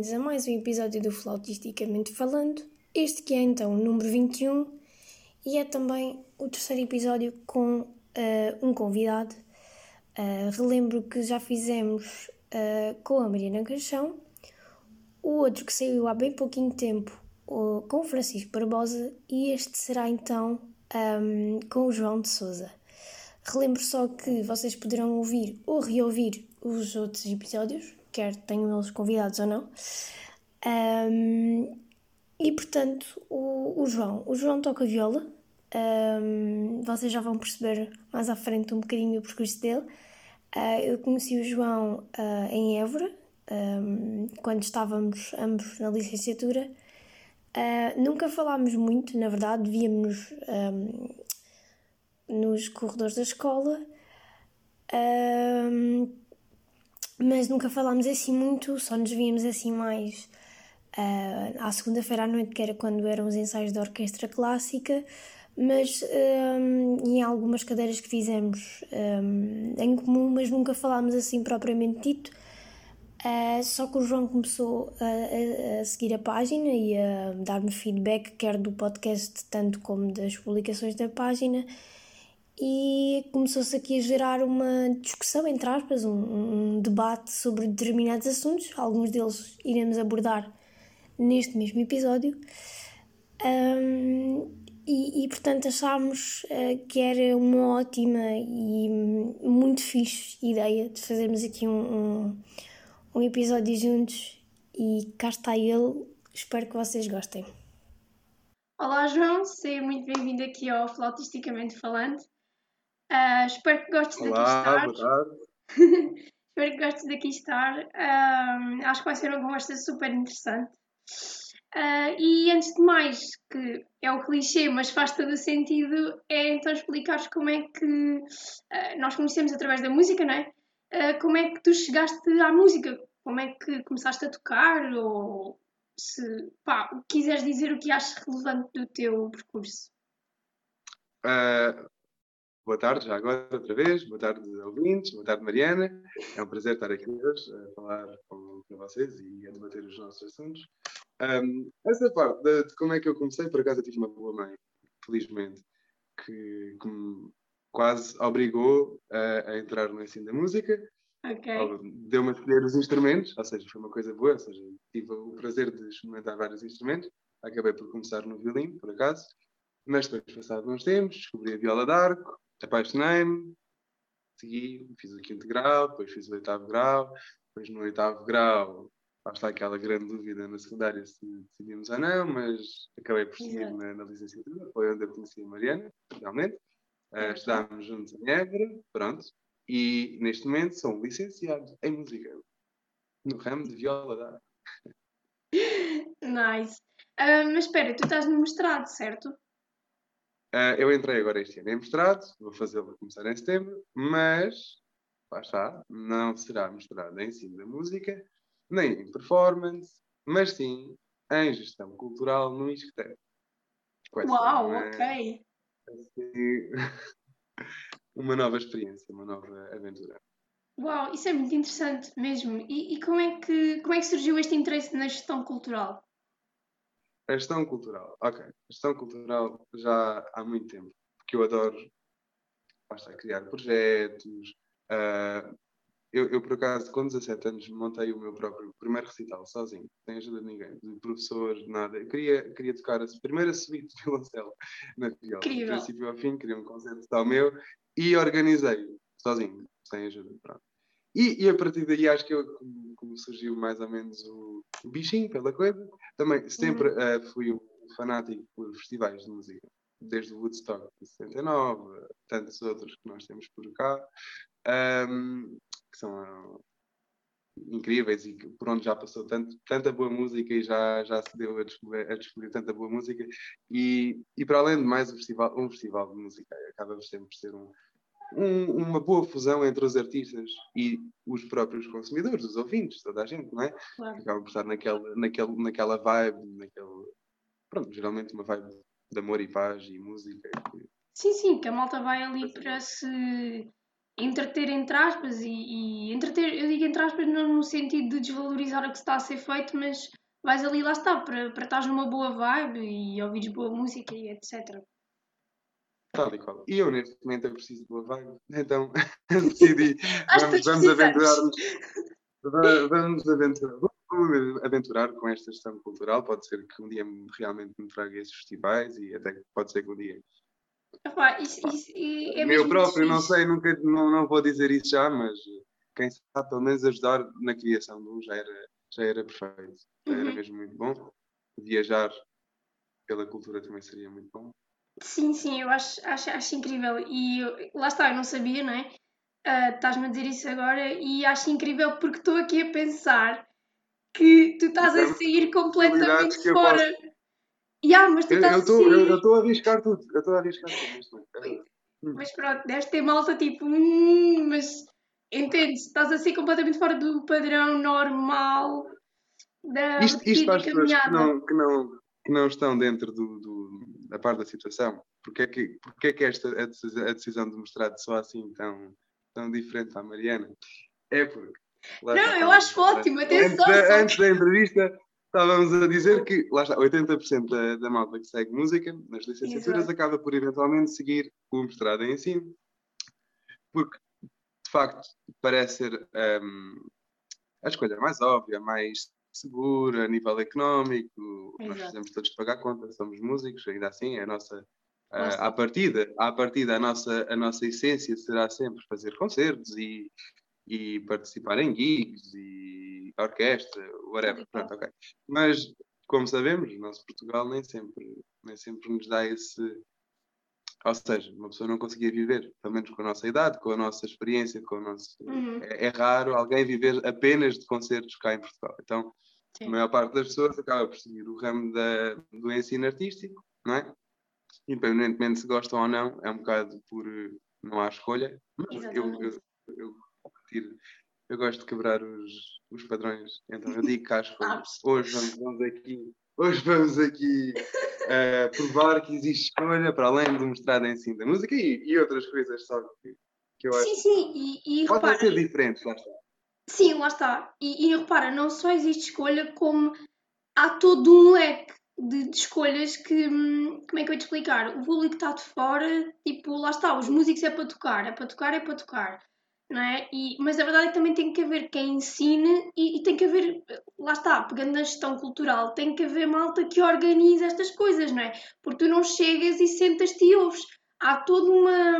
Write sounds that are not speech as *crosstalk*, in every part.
bem-vindos a mais um episódio do Flautisticamente Falando. Este que é então o número 21 e é também o terceiro episódio com uh, um convidado. Uh, relembro que já fizemos uh, com a Mariana Caixão, o outro que saiu há bem pouquinho tempo com o Francisco Barbosa e este será então um, com o João de Souza. Relembro só que vocês poderão ouvir ou reouvir os outros episódios, quer tenham eles convidados ou não. Um, e portanto, o, o, João. O João toca viola. Um, vocês já vão perceber mais à frente um bocadinho o percurso dele. Uh, eu conheci o João uh, em Évora, um, quando estávamos ambos na licenciatura. Uh, nunca falámos muito, na verdade, víamos um, nos corredores da escola, um, mas nunca falámos assim muito, só nos víamos assim mais uh, à segunda-feira à noite, que era quando eram os ensaios da orquestra clássica, mas um, em algumas cadeiras que fizemos um, em comum, mas nunca falámos assim propriamente dito. Uh, só que o João começou a, a, a, seguir a página e a dar-me feedback, quer do podcast, tanto como das publicações da página, e começou-se aqui a gerar uma discussão, entre aspas, um, um, debate sobre determinados assuntos, alguns deles iremos abordar neste mesmo episódio. Um, e, e, portanto achámos uh, que era uma ótima e muito fixe ideia de fazermos aqui um, um um episódio juntos e cá está ele. Espero que vocês gostem. Olá, João, seja muito bem-vindo aqui ao Flautisticamente Falando. Uh, espero que gostes Olá, daqui estar. *laughs* Espero que gostes daqui estar. Uh, acho que vai ser uma conversa super interessante. Uh, e antes de mais, que é o clichê, mas faz todo o sentido, é então explicares como é que nós conhecemos através da música, não é? como é que tu chegaste à música? Como é que começaste a tocar? Ou se pá, quiseres dizer o que achas relevante do teu percurso? Uh, boa tarde, já agora outra vez. Boa tarde, ouvintes. Boa tarde, Mariana. É um prazer estar aqui hoje a falar com, com vocês e a debater os nossos assuntos. Um, essa parte de, de, como é que eu comecei, por acaso eu tive uma boa mãe, felizmente, que, que me quase obrigou a, a entrar no ensino da música. Okay. Deu-me a escolher os instrumentos, ou seja, foi uma coisa boa, ou seja, tive o prazer de experimentar vários instrumentos. Acabei por começar no violino, por acaso, mas depois, passado uns tempos, descobri a viola d'arco, apaixonei-me, segui, fiz o quinto grau, depois fiz o oitavo grau, depois no oitavo grau, lá está aquela grande dúvida na secundária se decidimos ou não, mas acabei por seguir na, na licenciatura, foi onde eu conheci a Mariana, realmente. Uh, estudámos juntos em Évora, pronto, e neste momento sou licenciado em música, no ramo de viola da *laughs* Nice. Uh, mas espera, tu estás no mestrado, certo? Uh, eu entrei agora este ano em mestrado, vou fazê-lo começar em setembro, mas, lá está, não será mestrado em ensino da música, nem em performance, mas sim em gestão cultural no ISCTE. Uau, é... ok assim, *laughs* uma nova experiência, uma nova aventura. Uau, isso é muito interessante mesmo. E, e, como, é que, como é que surgiu este interesse na gestão cultural? A gestão cultural, ok. A gestão cultural já há muito tempo, porque eu adoro basta, criar projetos, uh, eu, eu, por acaso, com 17 anos, montei o meu próprio primeiro recital sozinho, sem ajuda de ninguém, de professor, de nada. Eu queria, queria tocar a primeira suíte de violoncelo na viola, do princípio ao fim, queria um concerto tal meu e organizei sozinho, sem ajuda. Pronto. E, e, a partir daí acho que eu, como, como surgiu mais ou menos o, o, bichinho pela coisa. Também sempre uh, fui um fanático por festivais de música, desde o Woodstock de 79, tantos outros que nós temos por cá. Um, que são incríveis e por onde já passou tanto, tanta boa música e já, já se deu a descobrir, a descobrir tanta boa música. E, e para além de mais um festival, um festival de música, acaba sempre por ser um, um, uma boa fusão entre os artistas e os próprios consumidores, os ouvintes, toda a gente, não é? Claro. Acaba por estar naquela, naquela, naquela vibe, naquele, pronto, geralmente uma vibe de amor e paz e música. Sim, sim, que a malta vai ali para se entreter entre aspas e, e, entreter, eu digo entre aspas não no sentido de desvalorizar o que está a ser feito, mas vais ali lá está, para, para estar numa boa vibe e ouvires boa música e etc. Tal e qual. E eu neste momento eu preciso de boa vibe, então *laughs* decidi, *laughs* vamos, vamos aventurar-nos. Vamos aventurar, vamos aventurar com esta gestão cultural. Pode ser que um dia realmente me traga esses festivais e até pode ser que um dia Epá, isso, isso, é eu próprio, não sei, nunca, não, não vou dizer isso já, mas quem sabe pelo menos ajudar na criação de um já era, já era perfeito, já era uhum. mesmo muito bom. Viajar pela cultura também seria muito bom. Sim, sim, eu acho, acho, acho incrível. E eu, lá está, eu não sabia, não é? Uh, Estás-me a dizer isso agora e acho incrível porque estou aqui a pensar que tu estás a sair completamente fora. Yeah, mas tu eu estou a arriscar tudo. Eu estou a arriscar tudo. Hum. Mas pronto, deves ter malta tipo, hum, mas entendes, estás assim completamente fora do padrão normal da isto, isto para as pessoas que não, que, não, que não estão dentro do, do, da parte da situação, porque é que, porque é que esta a decisão, a de mostrar só assim tão, tão diferente à Mariana? É porque. Não, eu acho ótimo, atenção. Antes, antes da entrevista, Estávamos a dizer que, lá está, 80% da, da malta que segue música nas licenciaturas Exato. acaba por eventualmente seguir o mestrado em ensino, porque de facto parece ser um, a escolha mais óbvia, mais segura a nível económico. Exato. Nós precisamos todos pagar conta, somos músicos, ainda assim é a nossa. Uh, à partida, à partida a nossa, a nossa essência será sempre fazer concertos e, e participar em gigs e orquestra, whatever. Pronto, ok. Mas, como sabemos, o nosso Portugal nem sempre, nem sempre nos dá esse. Ou seja, uma pessoa não conseguia viver, pelo menos com a nossa idade, com a nossa experiência, com o nosso. Uhum. É, é, raro alguém viver apenas de concertos cá em Portugal. Então, Sim. a maior parte das pessoas acaba por seguir o ramo da, do ensino artístico, não é? Independentemente se gostam ou não, é um bocado por. Não há escolha. Mas eu, eu, eu eu gosto de quebrar os, os padrões, então eu digo casco. *laughs* hoje vamos, vamos aqui, hoje vamos aqui uh, provar que existe escolha para além do mostrado em ensino da música e, e outras coisas só que, que eu acho. Sim, sim, e, e podem ser diferentes, lá está. Sim, lá está. E, e repara, não só existe escolha, como há todo um leque de, de, escolhas que. Hum, como é que eu ia te explicar? O público está de fora, tipo, lá está, os músicos é para tocar, é para tocar, é para tocar não é? E, mas a verdade é que também tem que haver quem ensine e, e, tem que haver, lá está, pegando na gestão cultural, tem que haver malta que organize estas coisas, não é? Porque tu não chegas e sentas-te e ouves. Há toda uma,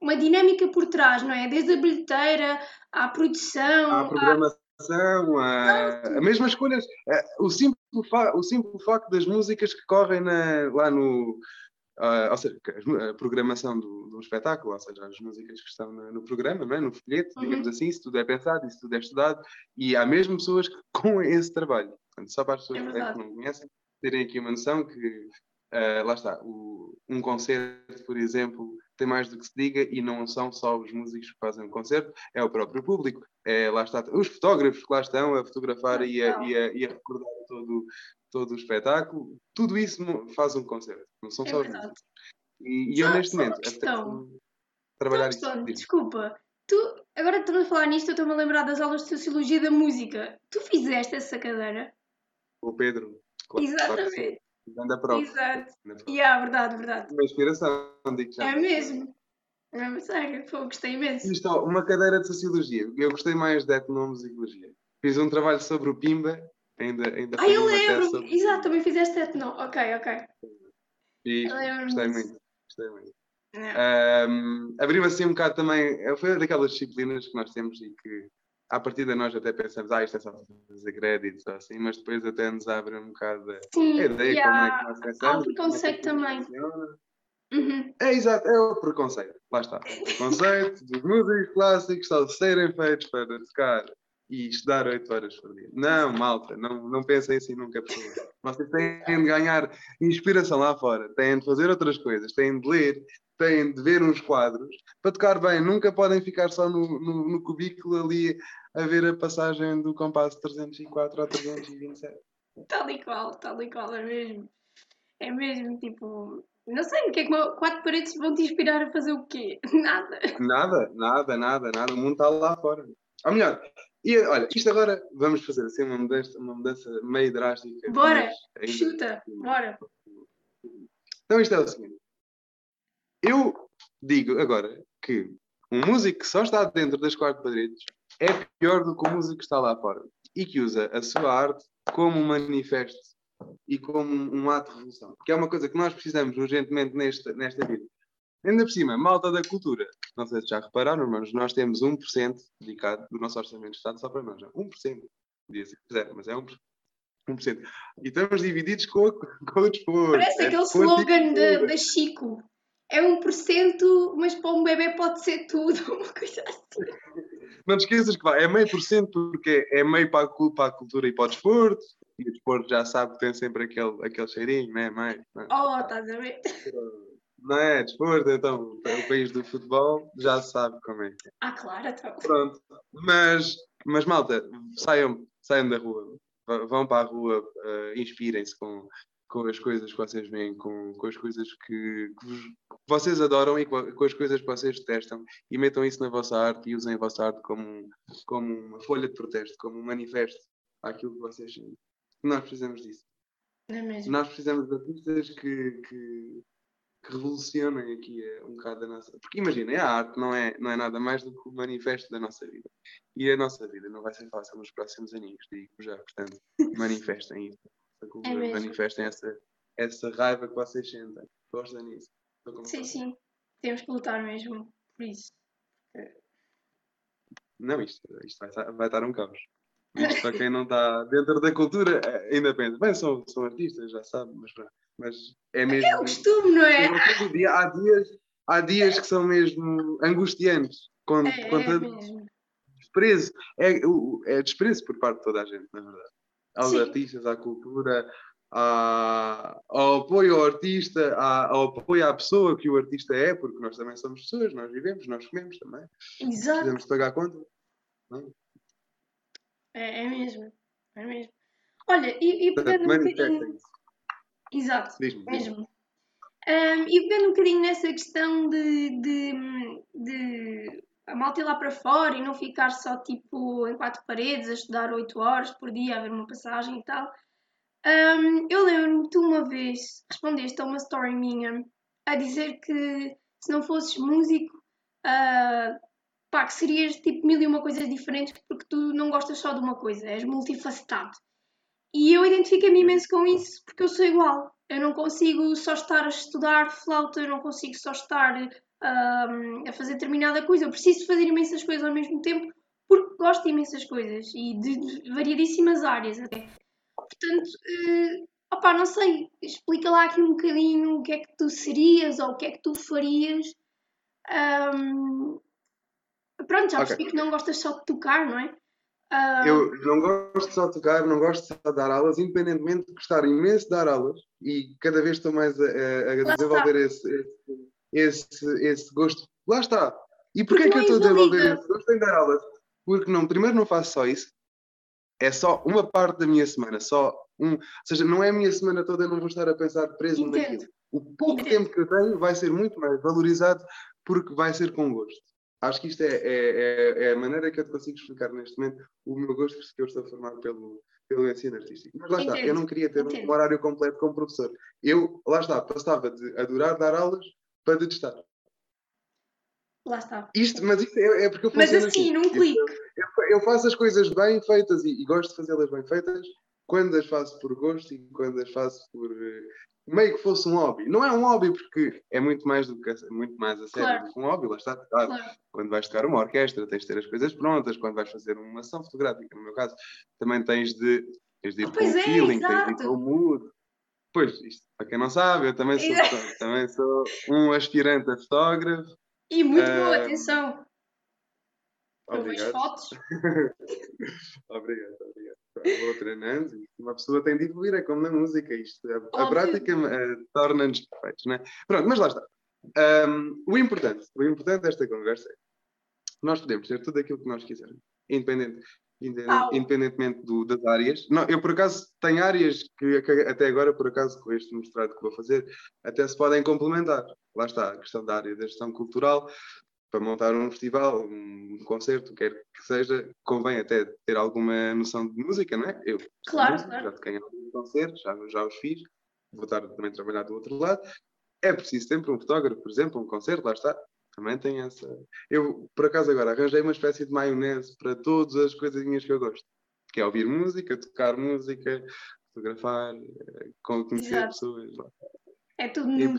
uma dinâmica por trás, não é? Desde a bilheteira à produção. À programação, à... a mesma escolhas. É, o simples, o simples facto das músicas que correm na, lá no Uh, ou seja, a programação do, do, espetáculo, ou seja, as músicas que estão no, no programa, não é? no folheto, uhum. digamos assim, isso tudo é pensado, isso tudo é estudado, e há mesmo pessoas que, *laughs* com esse trabalho, portanto, só para as pessoas é que não conhecem, terem aqui uma noção que, uh, lá está, o, um concerto, por exemplo, tem mais do que se diga, e não são só os músicos que fazem o concerto, é o próprio público, é, lá está, os fotógrafos que lá estão a fotografar e a, e, a, e a recordar todo, todo o espetáculo, tudo isso faz um concerto, não são é só verdade. os E, e eu neste momento questão. trabalhar isso. Desculpa, tu, agora estamos a falar nisto, eu estou-me a lembrar das aulas de Sociologia da Música. Tu fizeste essa cadeira? O Pedro. Claro, Exatamente. Claro prova. Exato. E yeah, verdade, verdade. Uma inspiração, digo já. É mesmo. É sério, Pô, gostei imenso. Isto, uma cadeira de Sociologia. Eu gostei mais de Etnomusicologia. Fiz um trabalho sobre o Pimba Ainda, ainda ah, eu lembro! Sobre... Exato, também fizeste etno. Ok, ok. E gostei muito. Gostei muito. Um, Abriu assim um bocado também. Foi daquelas disciplinas que nós temos e que à partida nós até pensamos, ah, isto é só fazer créditos ou assim, mas depois até nos abre um bocado Sim, a ideia yeah. como é que nós pensamos. Há o preconceito é também. Uhum. É exato, é o preconceito. Lá está. O preconceito dos músicos clássicos só serem feitos para tocar e estudar 8 horas por dia. Não, malta, não, não pensem assim nunca, por favor. Vocês têm de ganhar inspiração lá fora, têm de fazer outras coisas, têm de ler, têm de ver uns quadros para tocar bem. Nunca podem ficar só no, no, no cubículo ali a ver a passagem do compasso 304 a 327. Tal e qual, tal e qual, é mesmo. É mesmo, tipo, Não sei, o que é que quatro paredes vão te inspirar a fazer o quê? *laughs* Nada. Nada, nada, nada, nada. O mundo está lá fora. Ou melhor, e olha, isto agora vamos fazer assim uma mudança, uma mudança meio drástica. Bora, chuta, bora. Então isto é o seguinte. Eu digo agora que um músico que só está dentro das quatro paredes é pior do que o músico que está lá fora e que usa a sua arte como um manifesto e como um ato de revolução. Que é uma coisa que nós precisamos urgentemente nesta, nesta vida. Ainda por cima, malta da cultura. Não sei se já repararam, mas nós temos 1% dedicado do nosso orçamento de Estado só para nós. 1%. Podia ser zero, mas é 1%. 1%. E estamos divididos com, com o desporto. Parece é aquele slogan da Chico. É 1%, mas para um bebê pode ser tudo. *laughs* Uma coisa assim. Não te esqueças que vai, é meio por cento porque é meio para a, para a cultura e para o desporto. E o desporto já sabe que tem sempre aquele, aquele cheirinho, né? Meio, né? Oh, estás a ver? Não é? Desporto, então, é o país do futebol já sabe como é. Ah, claro, então. Pronto. Mas, mas malta, saiam, saiam da rua, vão para a rua, uh, inspirem-se com, com as coisas que vocês veem, com, com as coisas que, que, vos, que vocês adoram e com, com, as coisas que vocês detestam e metam isso na vossa arte e usem a vossa arte como, como uma folha de protesto, como um manifesto àquilo que vocês sentem. Nós precisamos disso. Não é mesmo? Nós precisamos de artistas que, que, que revolucionem aqui eh, um bocado a nossa. Porque imaginem, a arte não é, não é nada mais do que o manifesto da nossa vida. E a nossa vida não vai ser fácil nos próximos aninhos, digo já. Portanto, *laughs* manifestem isso. É manifestem essa, essa raiva que vocês sentem. Gostam disso. Sim, sim. Temos que lutar mesmo por isso. Não, isto, isto vai, vai estar um caos. Isto para quem não está dentro da cultura, eh, ainda pensa, bem, são, são artistas, já sabe, mas mas é mesmo. É o costume, não é? Dia, há, dias, há dias que são mesmo angustiantes. Quando, é, quando é mesmo. desprezo. É, é desprezo por parte de toda a gente, na verdade. Aos Sim. artistas, à cultura, à, ao apoio ao artista, à, ao apoio à pessoa que o artista é, porque nós também somos pessoas, nós vivemos, nós comemos também. Exato. Precisamos pagar conta. É, é mesmo. É mesmo. Olha, e, e pegando um bocadinho. Exato, mesmo. Um, e pegando um bocadinho nessa questão de, de, de a malta ir lá para fora e não ficar só tipo em quatro paredes a estudar oito horas por dia, a ver uma passagem e tal. Um, eu lembro-me que tu uma vez respondeste a uma story minha a dizer que se não fosses músico, uh, pá, que serias tipo mil e uma coisas diferentes porque tu não gostas só de uma coisa, és multifacetado. E eu identifico-me imenso com isso porque eu sou igual. Eu não consigo só estar a estudar flauta, eu não consigo só estar um, a fazer determinada coisa. Eu preciso fazer imensas coisas ao mesmo tempo porque gosto de imensas coisas e de variadíssimas áreas até. Portanto, uh, opá, não sei, explica lá aqui um bocadinho o que é que tu serias ou o que é que tu farias. Um, pronto, já percebi okay. que não gostas só de tocar, não é? Uh... Eu não gosto só de tocar, não gosto só de dar aulas, independentemente de gostar imenso de dar aulas e cada vez estou mais a, a, desenvolver esse, esse, esse, esse, gosto. Lá está. E porquê é que eu estou a desenvolver esse gosto em dar aulas? Porque não, primeiro não faço só isso, é só uma parte da minha semana, só um, ou seja, não é a minha semana toda, eu não vou estar a pensar preso Entendo. naquilo. O pouco Entendo. tempo que eu tenho vai ser muito mais valorizado porque vai ser com gosto. Acho que isto é, é, é, é, a maneira que eu te consigo explicar neste momento o meu gosto, porque eu estou formado pelo, pelo ensino artístico. Mas lá Entendo. está, eu não queria ter Entendo. um horário completo como professor. Eu, lá está, passava de adorar dar aulas para detestar. Lá está. Isto, mas isto é, é porque eu Mas assim, assim. num clique. Eu, eu, faço as coisas bem feitas e, e gosto de fazê-las bem feitas quando as faço por gosto e quando as faço por, eh, meio que fosse um hobby. Não é um hobby porque é muito mais do que muito mais a sério claro. do que um hobby, lá está. Claro. Quando vais tocar uma orquestra, tens de ter as coisas prontas, quando vais fazer uma ação fotográfica, no meu caso, também tens de, tens de ir ah, com o é, feeling, exato. tens de ir com o mood. Pois, isto, para quem não sabe, eu também sou, também sou um aspirante a fotógrafo. E muito uh, boa, atenção. Obrigado. fotos. *laughs* obrigado, obrigado treinando e uma pessoa tem de evoluir, é como na música, isto, a, a prática uh, torna-nos perfeitos, não é? Pronto, mas lá está. Um, o importante, o importante desta conversa é nós podemos ter tudo aquilo que nós quisermos, independente. independentemente do, das áreas. Não, eu, por acaso, tenho áreas que, que, até agora, por acaso, com este mostrado que vou fazer, até se podem complementar. Lá está, a questão da área da gestão cultural, para montar um festival, um concerto, quer que seja, convém até ter alguma noção de música, não é? Eu, claro, música, claro. já toquei alguns concertos, já, já os fiz, vou estar também a trabalhar do outro lado. É preciso sempre um fotógrafo, por exemplo, um concerto, lá está. Também tem essa. Eu, por acaso, agora arranjei uma espécie de maionese para todas as coisinhas que eu gosto, que é ouvir música, tocar música, fotografar, eh, conhecer Exato. pessoas. É tudo no...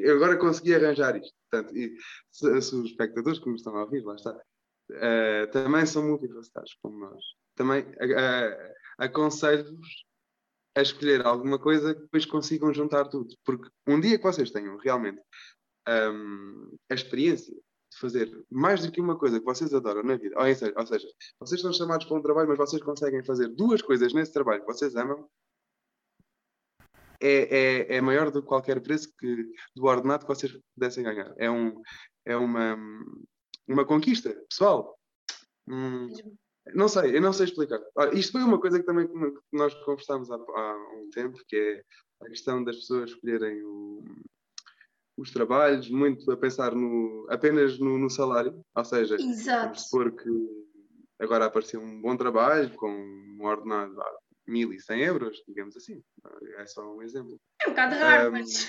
Eu agora consegui arranjar isto. Portanto, e se, se, os espectadores que me estão a ouvir, lá está, uh, também são multifacetados como nós. Também uh, aconselho-vos a escolher alguma coisa que depois consigam juntar tudo. Porque um dia que vocês tenham realmente um, a experiência de fazer mais do que uma coisa que vocês adoram na vida, ou seja, ou seja, vocês estão chamados para um trabalho, mas vocês conseguem fazer duas coisas nesse trabalho que vocês amam, é, é, é maior do que qualquer preço que, do ordenado que vocês pudessem ganhar. É, um, é uma, uma conquista pessoal. Hum, não sei, eu não sei explicar. isto foi uma coisa que também nós conversámos há, há um tempo, que é a questão das pessoas escolherem o, os trabalhos, muito a pensar no, apenas no, no salário, ou seja, Exato. vamos supor que agora apareceu um bom trabalho com um ordenado 1.100 euros, digamos assim, é só um exemplo. É um bocado raro, um, mas...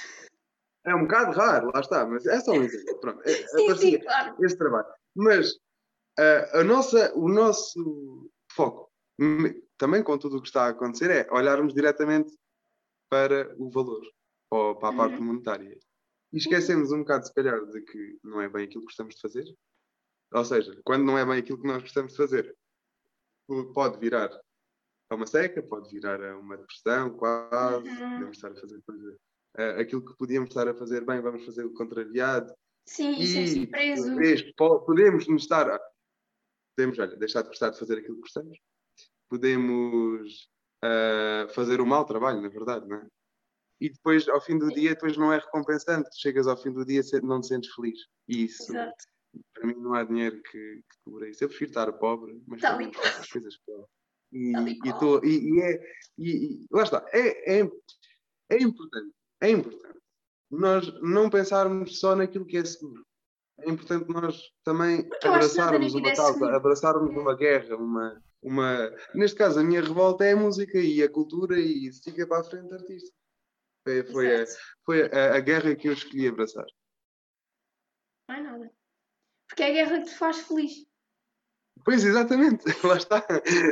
É um bocado raro, lá está, mas é só um exemplo. Pronto, é, sim, sim, claro. esse trabalho. Mas uh, a nossa, o nosso foco, também com tudo o que está a acontecer, é olharmos diretamente para o valor, ou para a parte uhum. monetária. E esquecemos um bocado, se calhar, de que não é bem aquilo que gostamos de fazer. Ou seja, quando não é bem aquilo que nós gostamos de fazer, pode virar a uma seca, pode virar a uma depressão, quase. Uhum. Podemos estar a fazer coisa. Uh, aquilo que podíamos estar a fazer bem, vamos fazer o contrariado. Sim, e preso. podemos nos estar. Podemos, olha, deixar de gostar de fazer aquilo que gostamos. Podemos uh, fazer o mau trabalho, na verdade, não é? e depois ao fim do dia depois não é recompensante, chegas ao fim do dia não te sentes feliz. E isso Exato. para mim não há dinheiro que, que cobre isso. Eu prefiro estar pobre, mas tá faço as coisas que eu. E, e, tô, e, e, é, e, lá está, é, é, é importante, é importante nós não pensarmos só naquilo que é seguro. É importante nós também abraçarmos uma causa, abraçarmos uma guerra, uma, uma. Neste caso, a minha revolta é a música e a cultura e se fica para a frente artista. Foi, foi, a, foi a, a, guerra que eu escolhi abraçar. Não é nada. Porque é a guerra que te faz feliz. Pois, exatamente. *laughs* Lá está.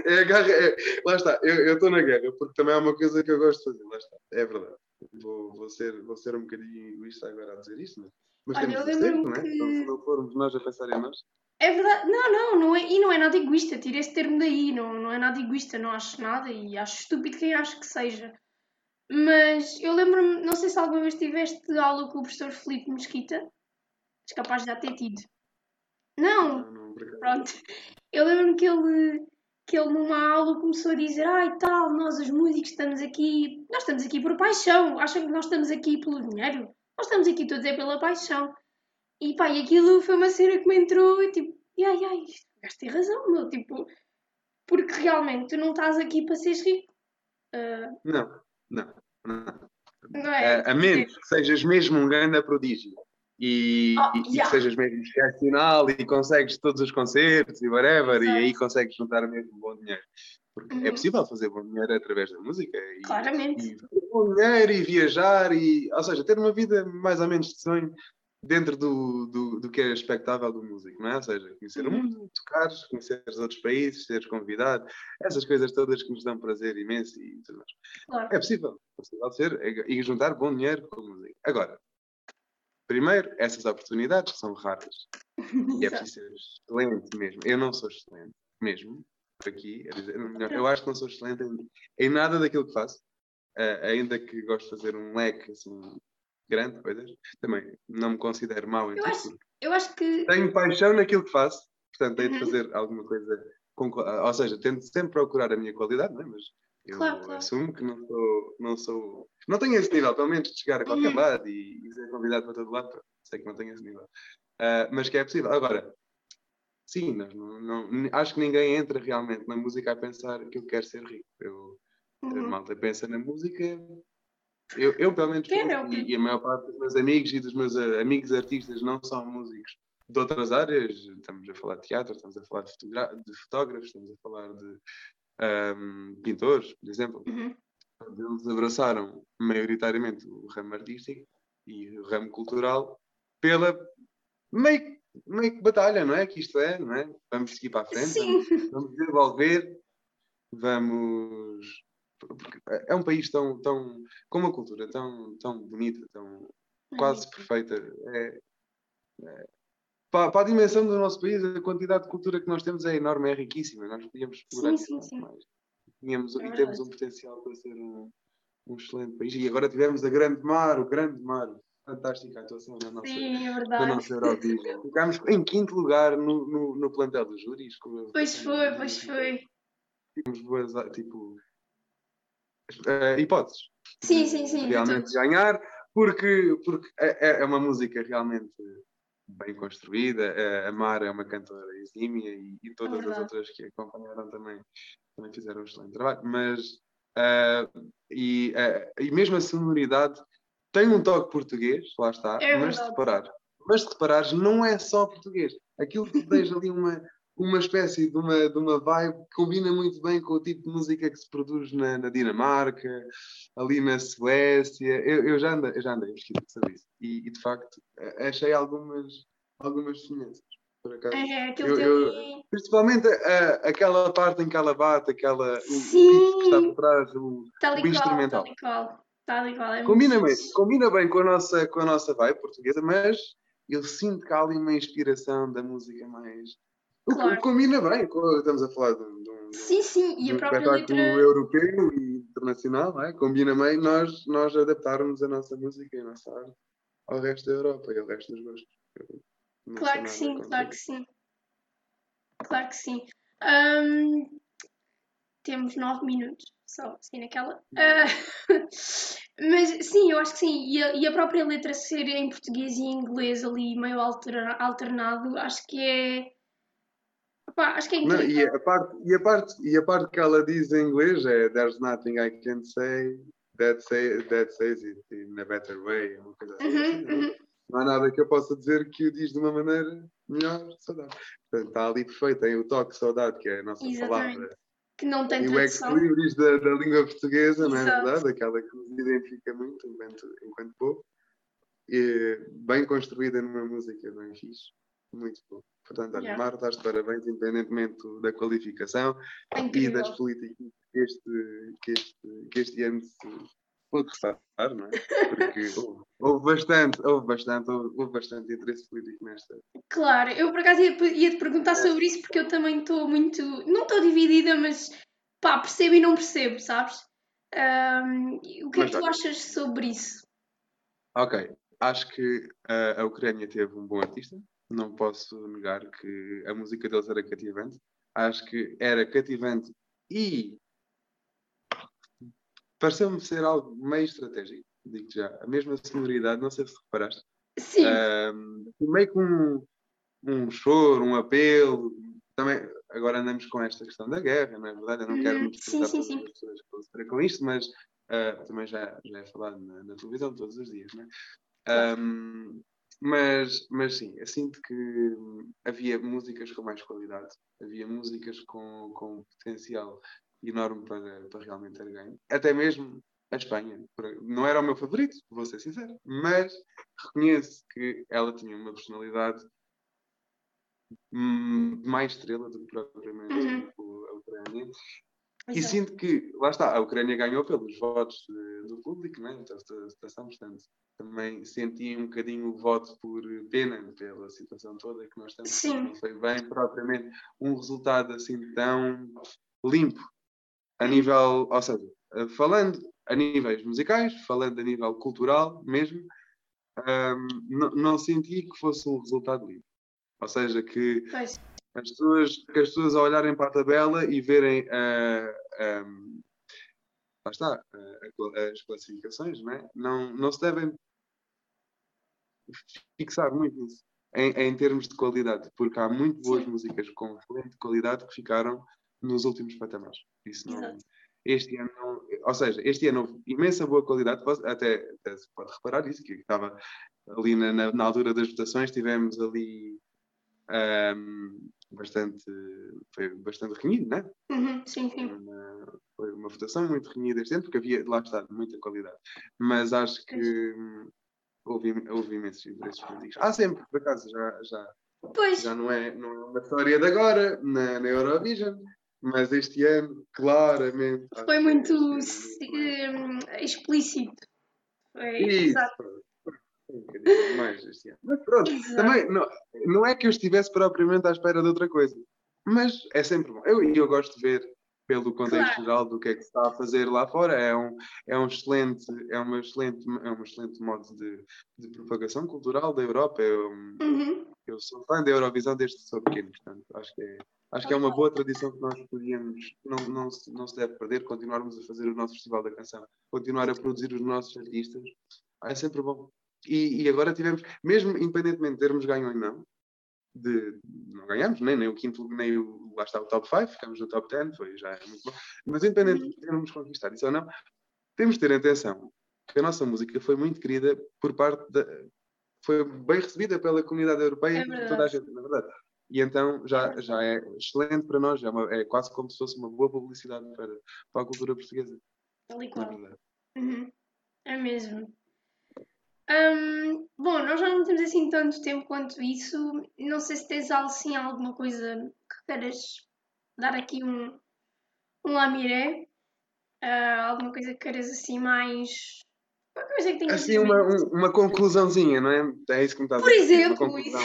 É a guerra, é, lá está. Eu estou na guerra porque também é uma coisa que eu gosto de fazer. Lá está. É verdade. Vou, vou, ser, vou ser um bocadinho egoísta agora a dizer isto, mas, mas Olha, temos de ser, não é? Que... Então, se não formos nós a pensar em nós. É verdade, não, não, não é, e não é nada egoísta, tira esse termo daí, não, não é nada egoísta, não acho nada e acho estúpido quem acha que seja. Mas eu lembro-me, não sei se alguma vez tiveste aula com o professor Felipe Mesquita. És capaz de já ter tido. Não! não, não Pronto. Eu lembro-me que ele, que ele numa aula começou a dizer ai tal, nós os músicos estamos aqui, nós estamos aqui por paixão. Acham que nós estamos aqui pelo dinheiro? Nós estamos aqui todos é pela paixão. E pá, e aquilo foi uma cena que me entrou e tipo, ai ai, o gajo tem razão, meu. Tipo, porque realmente tu não estás aqui para seres rico. Uh, não. Não, não. não é? a, a menos que sejas mesmo um grande prodígio e, oh, e, yeah. que sejas mesmo excepcional e consegues todos os concertos e whatever, e aí consegues juntar mesmo bom dinheiro. Porque é uhum. é possível fazer bom dinheiro através da música. E, Claramente. E fazer bom dinheiro e viajar, e, ou seja, ter uma vida mais ou menos de sonho dentro do, do, do, que é expectável do músico, não é? Ou seja, conhecer o uhum. mundo, tocar, conhecer os outros países, seres convidado, essas coisas todas que nos dão prazer imenso e tudo mais. Claro. É possível, é possível ser é, e juntar bom dinheiro com a música. Agora, primeiro, essas oportunidades são raras e é preciso ser excelente mesmo. Eu não sou excelente mesmo, aqui, dizer, eu acho que não sou excelente em, em nada daquilo que faço, uh, ainda que gosto de fazer um leque assim grande, coisas, também não me considero mau em eu acho, eu acho que. Tenho paixão naquilo que faço, portanto, tenho uhum. de fazer alguma coisa. Com, ou seja, tento sempre procurar a minha qualidade, não é? mas eu claro, claro. assumo que não sou, não sou. Não tenho esse nível, pelo menos, de chegar a qualquer uhum. lado e, e ser convidado para todo lado. Sei que não tenho esse nível. Uh, mas que é possível. Agora, sim, não, não, acho que ninguém entra realmente na música a pensar que eu quero ser rico. Eu, uhum. A malta pensa na música. Eu, eu pelo menos, penso, e, e, a maior parte dos meus amigos e dos meus uh, amigos artistas não são músicos de outras áreas. Estamos a falar de teatro, estamos a falar de, de fotógrafos, estamos a falar de um, pintores, por exemplo. Uhum. Eles abraçaram maioritariamente o ramo artístico e o ramo cultural pela meio, meio que batalha, não é? Que isto é, não é? Vamos seguir para a frente, vamos, vamos, desenvolver, vamos. Porque é um país tão, tão com uma cultura tão, tão bonita, tão quase perfeita. É, é, para, para, a dimensão do nosso país, a quantidade de cultura que nós temos é enorme, é riquíssima. Nós podíamos explorar sim, sim, mais. Tínhamos, é e temos um potencial para ser um, um excelente país. E agora tivemos a Grande Mar, o Grande Mar fantástica atuação na nossa, Sim, é na nossa Eurovision. Ficámos em quinto lugar no, no, no plantel dos júris. Pois foi, pois foi. Tínhamos boas, tipo, uh, hipóteses. Sim, sim, sim. Realmente ganhar, porque, porque é, é, é uma música realmente bem construída. A Mara é uma cantora exímia e, e todas é as outras que acompanharam também, também fizeram um excelente trabalho. Mas, uh, e, uh, e mesmo a sonoridade tem um toque português, lá está, é mas se reparar, mas se reparares, não é só português. Aquilo que deixa ali uma, uma espécie de uma, de uma vibe que combina muito bem com o tipo de música que se produz na, na Dinamarca, ali na Suécia. Eu, eu, já andei, eu já andei a pesquisar sobre isso e, e, de facto achei algumas, algumas semelhanças. Por acaso. É, eu, eu, principalmente a, aquela parte em que ela bate, aquela, Sim. o, que está por trás, o, o instrumental. Tal Tal e qual, é combina, bem, combina bem com a, nossa, com a nossa vibe portuguesa, mas eu sinto que há ali uma inspiração da música mais. Claro. O, combina bem, estamos a falar de um. Sim, sim, e a própria letra. europeu e internacional, é? combina bem nós, nós adaptarmos a nossa música e a nossa arte ao resto da Europa e ao resto dos gostos. Claro que sim, claro que sim. Claro que sim. Um, temos nove minutos só assim naquela. Uh, *laughs* mas sim, eu acho que sim. E a, e a, própria letra ser em português e em inglês ali meio alterna, alternado, acho que é. Opa, acho que é incrível. Não, e, a parte, e, a parte, e a parte que ela diz em inglês é There's nothing I can say that, say, that says it in a better way. Uma coisa assim. Uhum, uhum. Não há nada que eu possa dizer que o diz de uma maneira melhor, saudade. Portanto, está ali perfeito, tem o toque saudade, que é a nossa Exatamente. palavra que não tem e tradução. o ex da, da língua portuguesa, não é verdade? Aquela que nos identifica muito enquanto, enquanto povo. E bem construída numa música bem fixe. Muito bom. Portanto, olha, yeah. Marta, estás de parabéns, independentemente da qualificação é e das políticas que este, que este, que este ano se pôde reparar, não é? Porque *laughs* houve, houve, bastante, houve bastante, houve, houve, bastante interesse político nesta. Claro, eu por acaso ia, ia te perguntar é. sobre isso porque eu também estou muito. Não estou dividida, mas pá, percebo e não percebo, sabes? Um, o que é que tu achas sobre isso? Ok, acho que a, a Ucrânia teve um bom artista, não posso negar que a música deles era cativante. Acho que era cativante e pareceu-me ser algo meio estratégico, digo já. A mesma sonoridade, não sei se reparaste. Sim. Um, meio com um, um choro, um apelo. Também, agora andamos com esta questão da guerra, não é verdade? Eu não quero me sim, sim, sim. as pessoas com isto, mas uh, também já, já é falado na, na, televisão todos os dias, não é? Um, mas, mas sim, eu sinto que havia músicas com mais qualidade, havia músicas com, com potencial enorme para, para realmente ter ganho. Até mesmo a Espanha. Não era o meu favorito, vou ser sincero, mas reconheço que ela tinha uma personalidade hum, mais estrela do que propriamente uhum. a Ucrânia. E sinto que, lá está, a Ucrânia ganhou pelos votos de, do público, né? então esta situação, portanto, também senti um bocadinho o voto por pena pela situação toda que nós estamos. Sim. Não foi bem propriamente um resultado assim tão limpo a nível, ou seja, falando a níveis musicais, falando a nível cultural mesmo, um, não, não senti que fosse um resultado livre. Ou seja, que as, pessoas, que as pessoas a olharem para a tabela e verem uh, um, lá está, uh, as classificações, não, é? não, não se devem fixar muito nisso. em, em, termos de qualidade, porque há muito boas Sim. músicas com excelente qualidade que ficaram nos últimos patamares. Isso não, este ano, não, ou seja, este ano houve imensa boa qualidade, até, até se pode reparar isso, que estava ali na, na, na altura das votações, tivemos ali um, bastante, foi bastante renhido, não é? Uhum, sim, sim. Uma, foi uma votação muito renhida este ano, porque havia, lá está, muita qualidade. Mas acho que houve, houve imensos interesses políticos. Há sempre, por acaso, já, já, pois. já não, é, não é uma história de agora, na, na Eurovision, mas este ano, claramente. Foi muito um, explícito. Foi, Isso. Exato. Um mais este ano. Mas pronto, Exato. também não, não é que eu estivesse propriamente à espera de outra coisa, mas é sempre bom. Eu, eu gosto de ver pelo contexto claro. geral do que é que se está a fazer lá fora. É um, é um excelente, é uma excelente, é um excelente modo de, de propagação cultural da Europa. Eu, uhum. eu sou fã da Eurovisão desde que sou pequeno, portanto, acho que é, acho que é uma boa tradição que nós podíamos, não, não, se, não se deve perder, continuarmos a fazer o nosso Festival da Canção, continuar a produzir os nossos artistas. É sempre bom. E, e agora tivemos, mesmo independentemente de termos ganho ou não, de, não ganhamos, nem, nem o quinto, nem o, lá está o top 5, ficamos no top 10, foi, já é muito bom. Mas independente de termos conquistar isso ou não, temos de ter atenção que a nossa música foi muito querida por parte da. foi bem recebida pela comunidade europeia é e por toda a gente, na verdade. E então já, é já é excelente para nós, é, uma, é quase como se fosse uma boa publicidade para, para a cultura portuguesa. Tal e qual. Uhum. É mesmo. Um, bom, nós já não temos assim tanto tempo quanto isso. Não sei se tens assim alguma coisa que queiras dar aqui um, um lamiré. Uh, alguma coisa que queiras assim mais. Uma coisa que tenhas Assim, uma, uma conclusãozinha, não é? É isso que me estás Por a dizer. exemplo, isso.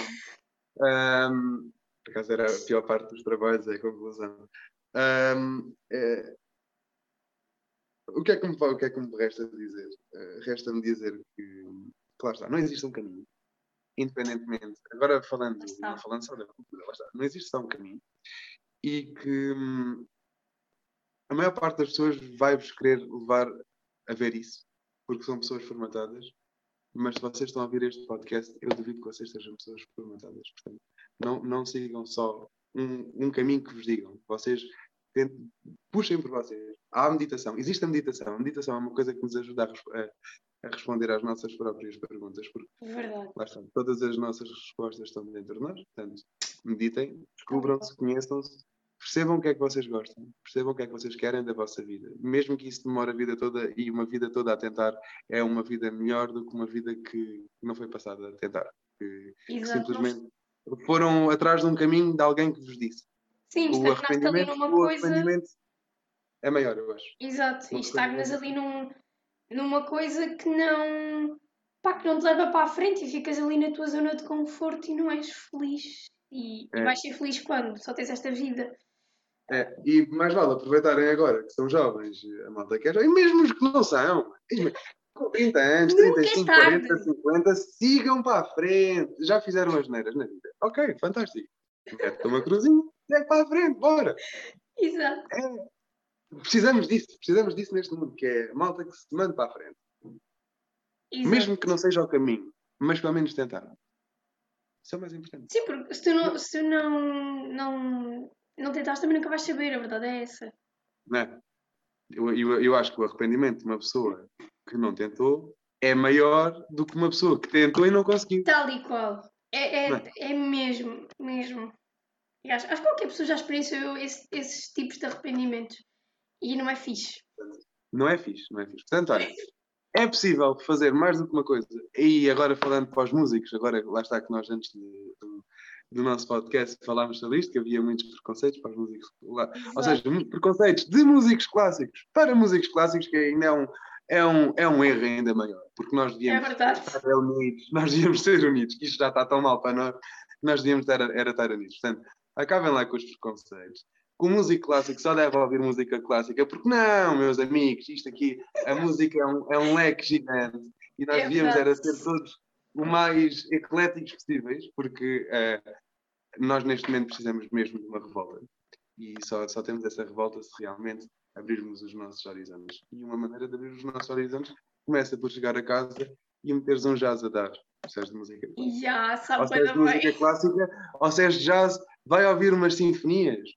Um, por acaso era a pior parte dos trabalhos, é a conclusão. Um, é, o que, é que me, o que é que me resta dizer? Uh, Resta-me dizer que, claro está, não existe um caminho. Independentemente, agora falando, não falando só da cultura, lá está, não existe só um caminho. E que hum, a maior parte das pessoas vai-vos querer levar a ver isso, porque são pessoas formatadas. Mas se vocês estão a ouvir este podcast, eu duvido que vocês sejam pessoas formatadas. Portanto, não, não sigam só um, um caminho que vos digam. Vocês puxem por vocês. Há a meditação. Existe a meditação. A meditação é uma coisa que nos ajuda a, a, a responder às nossas próprias perguntas. Porque Verdade. lá estão. Todas as nossas respostas estão dentro de nós. Portanto, meditem, descubram-se, conheçam-se, percebam o que é que vocês gostam, percebam o que é que vocês querem da vossa vida. Mesmo que isso demore a vida toda e uma vida toda a tentar, é uma vida melhor do que uma vida que não foi passada a tentar. Que, que simplesmente foram atrás de um caminho de alguém que vos disse. Sim, o arrependimento, ali numa coisa... é maior, eu acho. Exato, e estagnas ali num, numa coisa que não, pá, que não te leva para a frente e ficas ali na tua zona de conforto e não és feliz. E, é. e vais ser feliz quando? Só tens esta vida. É, e mais vale aproveitarem agora que são jovens, a malta quer, e mesmo os que não são, com 30 anos, 35, 40, 50, sigam para a frente. Já fizeram as neiras na vida. Ok, fantástico. Mete uma cruzinha, segue para a frente, bora. Exato. É. Precisamos disso, precisamos disso neste mundo, que é a malta que se manda para a frente. Exato. Mesmo que não seja o caminho, mas pelo menos tentar. Isso é o mais importante. Sim, porque se tu não, se tu não, não, não tentares, também nunca vais saber, a verdade é essa. Não é? Eu, eu, eu acho que o arrependimento de uma pessoa que não tentou é maior do que uma pessoa que tentou e não conseguiu. Tal e qual. É, é, é? é mesmo, mesmo. Acho, acho que qualquer pessoa já experienciou esse, esses tipos de arrependimentos. E não é fixe. Não é fixe, não é fixe. Portanto, olha, é possível fazer mais do que uma coisa. E agora falando para os músicos, agora lá está que nós antes de, do, do, nosso podcast falámos sobre isto, que havia muitos preconceitos para os músicos. Lá, ou seja, preconceitos de músicos clássicos para músicos clássicos, que ainda é um, é um, é um erro ainda maior. Porque nós devíamos é estar unidos, nós devíamos ser unidos, que isto já está tão mal para nós, nós devíamos estar, era estar unidos. Portanto, acabem lá com os preconceitos que o músico clássico só deve ouvir música clássica, porque não, meus amigos, isto aqui, a música é um, é um leque gigante e nós é devíamos era ser todos o mais ecléticos possíveis, porque uh, nós neste momento precisamos mesmo de uma revolta e só, só temos essa revolta se realmente abrirmos os nossos horizontes. E uma maneira de abrir os nossos horizontes começa por chegar a casa e meteres um jazz a dar. Percebes de música clássica? Já, sabe ou se és de música clássica, ou se és de jazz, vai ouvir umas sinfonias.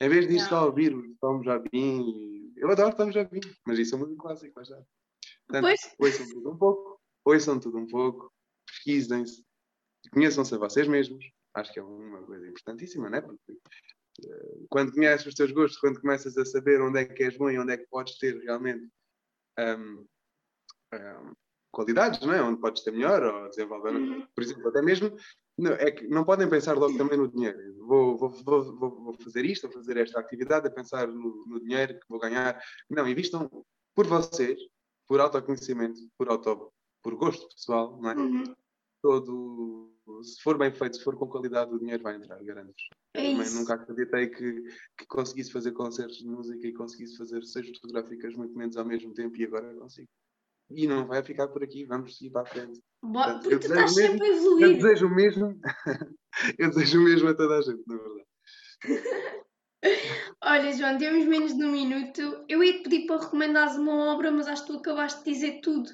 Em vez disso, só ouvir o Tom Jobim. Eu adoro Tom Jobim, mas isso é música clássica, mas já. Portanto, pois. ouçam tudo um pouco, ouçam tudo um pouco, pesquisem-se, conheçam-se a vocês mesmos. Acho que é uma coisa importantíssima, não é? Porque uh, quando conheces os teus gostos, quando começas a saber onde é que és bom e onde é que podes ter realmente um, um, qualidades, não é? Onde podes ter melhor ou desenvolver, uhum. por exemplo, até mesmo não, é que não podem pensar logo também no dinheiro. Vou, vou, vou, vou fazer isto, vou fazer esta atividade, a pensar no, no, dinheiro que vou ganhar. Não, invistam por vocês, por autoconhecimento, por auto, por gosto pessoal, não é? Uhum. Todo, se for bem feito, se for com qualidade, o dinheiro vai entrar, garanto-vos. É nunca acreditei que, que conseguisse fazer concertos de música e conseguisse fazer sessões fotográficas muito menos ao mesmo tempo e agora consigo e não vai ficar por aqui, vamos seguir para a frente. Portanto, porque tu estás sempre a evoluir. Eu desejo o mesmo, *laughs* eu desejo o mesmo a toda a gente, na verdade. *laughs* Olha, João, temos menos de um minuto. Eu ia te pedir para recomendares uma obra, mas acho que tu acabaste de dizer tudo.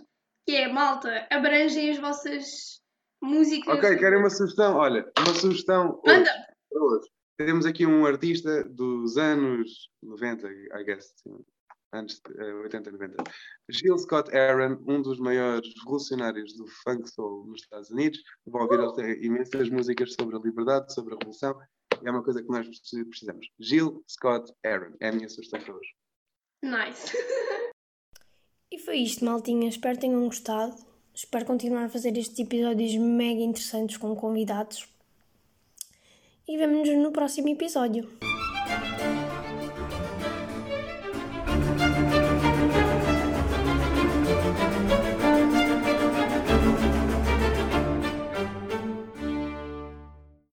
Que é, malta, abrangem as vossas músicas. Ok, querem uma sugestão? Olha, uma sugestão. Anda! Hoje. Temos aqui um artista dos anos 90, I guess antes de uh, 80, 90. Gil Scott Aaron, um dos maiores revolucionários do funk soul nos Estados Unidos. Vão ouvir, ele tem imensas músicas sobre a liberdade, sobre a revolução. É uma coisa que nós precisamos. Gil Scott Aaron é a minha sugestão para hoje. Nice. *laughs* e foi isto, maltinha. Espero que tenham gostado. Espero continuar a fazer estes episódios mega interessantes com convidados. E vemo-nos no próximo episódio.